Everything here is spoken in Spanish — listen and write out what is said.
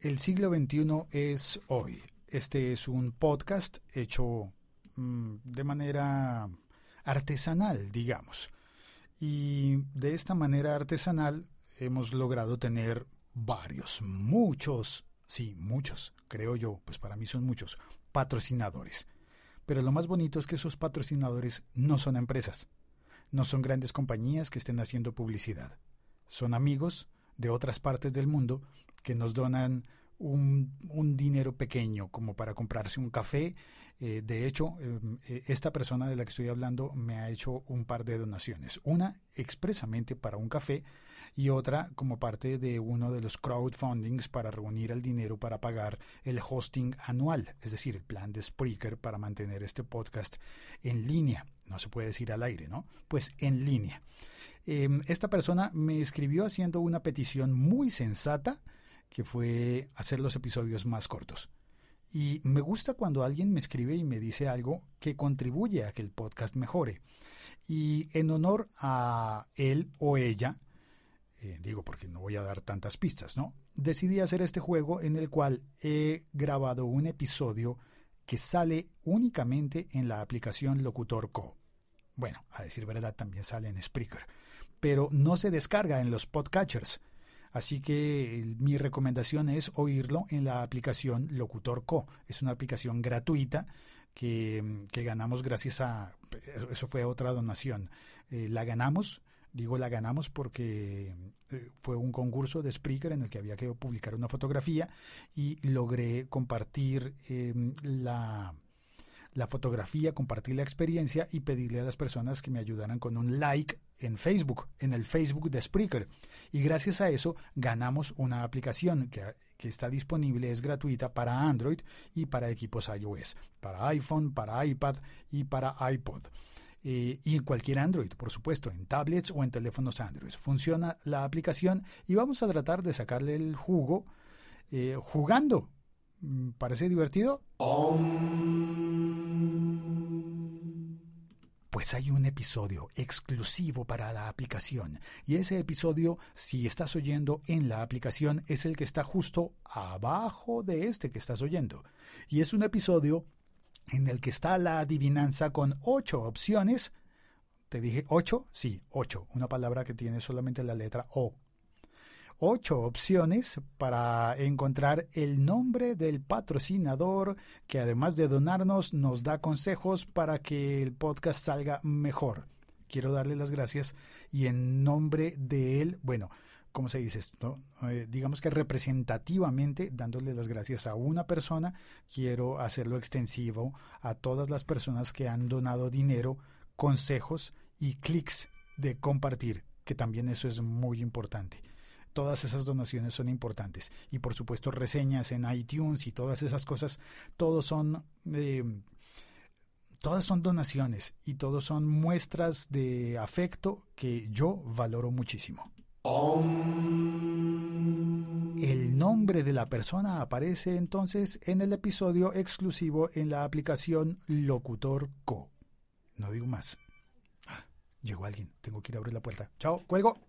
El siglo XXI es hoy. Este es un podcast hecho mm, de manera artesanal, digamos. Y de esta manera artesanal hemos logrado tener varios, muchos, sí, muchos, creo yo, pues para mí son muchos, patrocinadores. Pero lo más bonito es que esos patrocinadores no son empresas, no son grandes compañías que estén haciendo publicidad. Son amigos de otras partes del mundo que nos donan un, un, dinero pequeño como para comprarse un café. Eh, de hecho, em, eh, esta persona de la que estoy hablando me ha hecho un par de donaciones. Una expresamente para un café y otra como parte de uno de los crowdfundings para reunir el dinero para pagar el hosting anual, es decir, el plan de Spreaker para mantener este podcast en línea. No se puede decir al aire, ¿no? Pues en línea. Em, esta persona me escribió haciendo una petición muy sensata que fue hacer los episodios más cortos. Y me gusta cuando alguien me escribe y me dice algo que contribuye a que el podcast mejore. Y en honor a él o ella, eh, digo porque no voy a dar tantas pistas, ¿no? Decidí hacer este juego en el cual he grabado un episodio que sale únicamente en la aplicación Locutor Co. Bueno, a decir verdad también sale en Spreaker, pero no se descarga en los podcatchers. Así que mi recomendación es oírlo en la aplicación Locutor Co. Es una aplicación gratuita que, ganamos gracias a... Eso fue otra donación. Eh, la ganamos, digo la ganamos porque eh, fue un concurso de Spreaker en el que había que publicar una fotografía y logré compartir em, la la fotografía, compartir la experiencia y pedirle a las personas que me ayudaran con un like en Facebook, en el Facebook de Spreaker. Y gracias a eso ganamos una aplicación que, está disponible, es gratuita para Android y para equipos iOS, para iPhone, para iPad y para iPod. Eh, y en cualquier Android, por supuesto, en tablets o en teléfonos Android. Funciona la aplicación y vamos a tratar de sacarle el jugo eh, jugando. Mm, ¿Parece divertido? Pues hay un episodio exclusivo para la aplicación y ese episodio, si estás oyendo en la aplicación, es el que está justo abajo de este que estás oyendo. Y es un episodio en el que está la adivinanza con ocho opciones. ¿Te dije ocho? Sí, ocho. Una palabra que tiene solamente la letra O ocho opciones para encontrar el nombre del patrocinador que además de donarnos nos da consejos para que el podcast salga mejor. Quiero darle las gracias y en nombre de él, bueno, ¿cómo se dice esto? Eh, digamos que representativamente, dándole las gracias a una persona, quiero hacerlo extensivo a todas las personas que han donado dinero, consejos y clics de compartir, que también eso es muy importante todas esas donaciones son importantes. Y por supuesto reseñas en iTunes y todas esas cosas, todos son... Eh, todas son donaciones y todos son muestras de afecto que yo valoro muchísimo. El nombre de la persona aparece entonces en el episodio exclusivo en la aplicación Locutor Co. No digo más. ¡Ah! Llegó alguien, tengo que ir a abrir la puerta. Chao, cuelgo.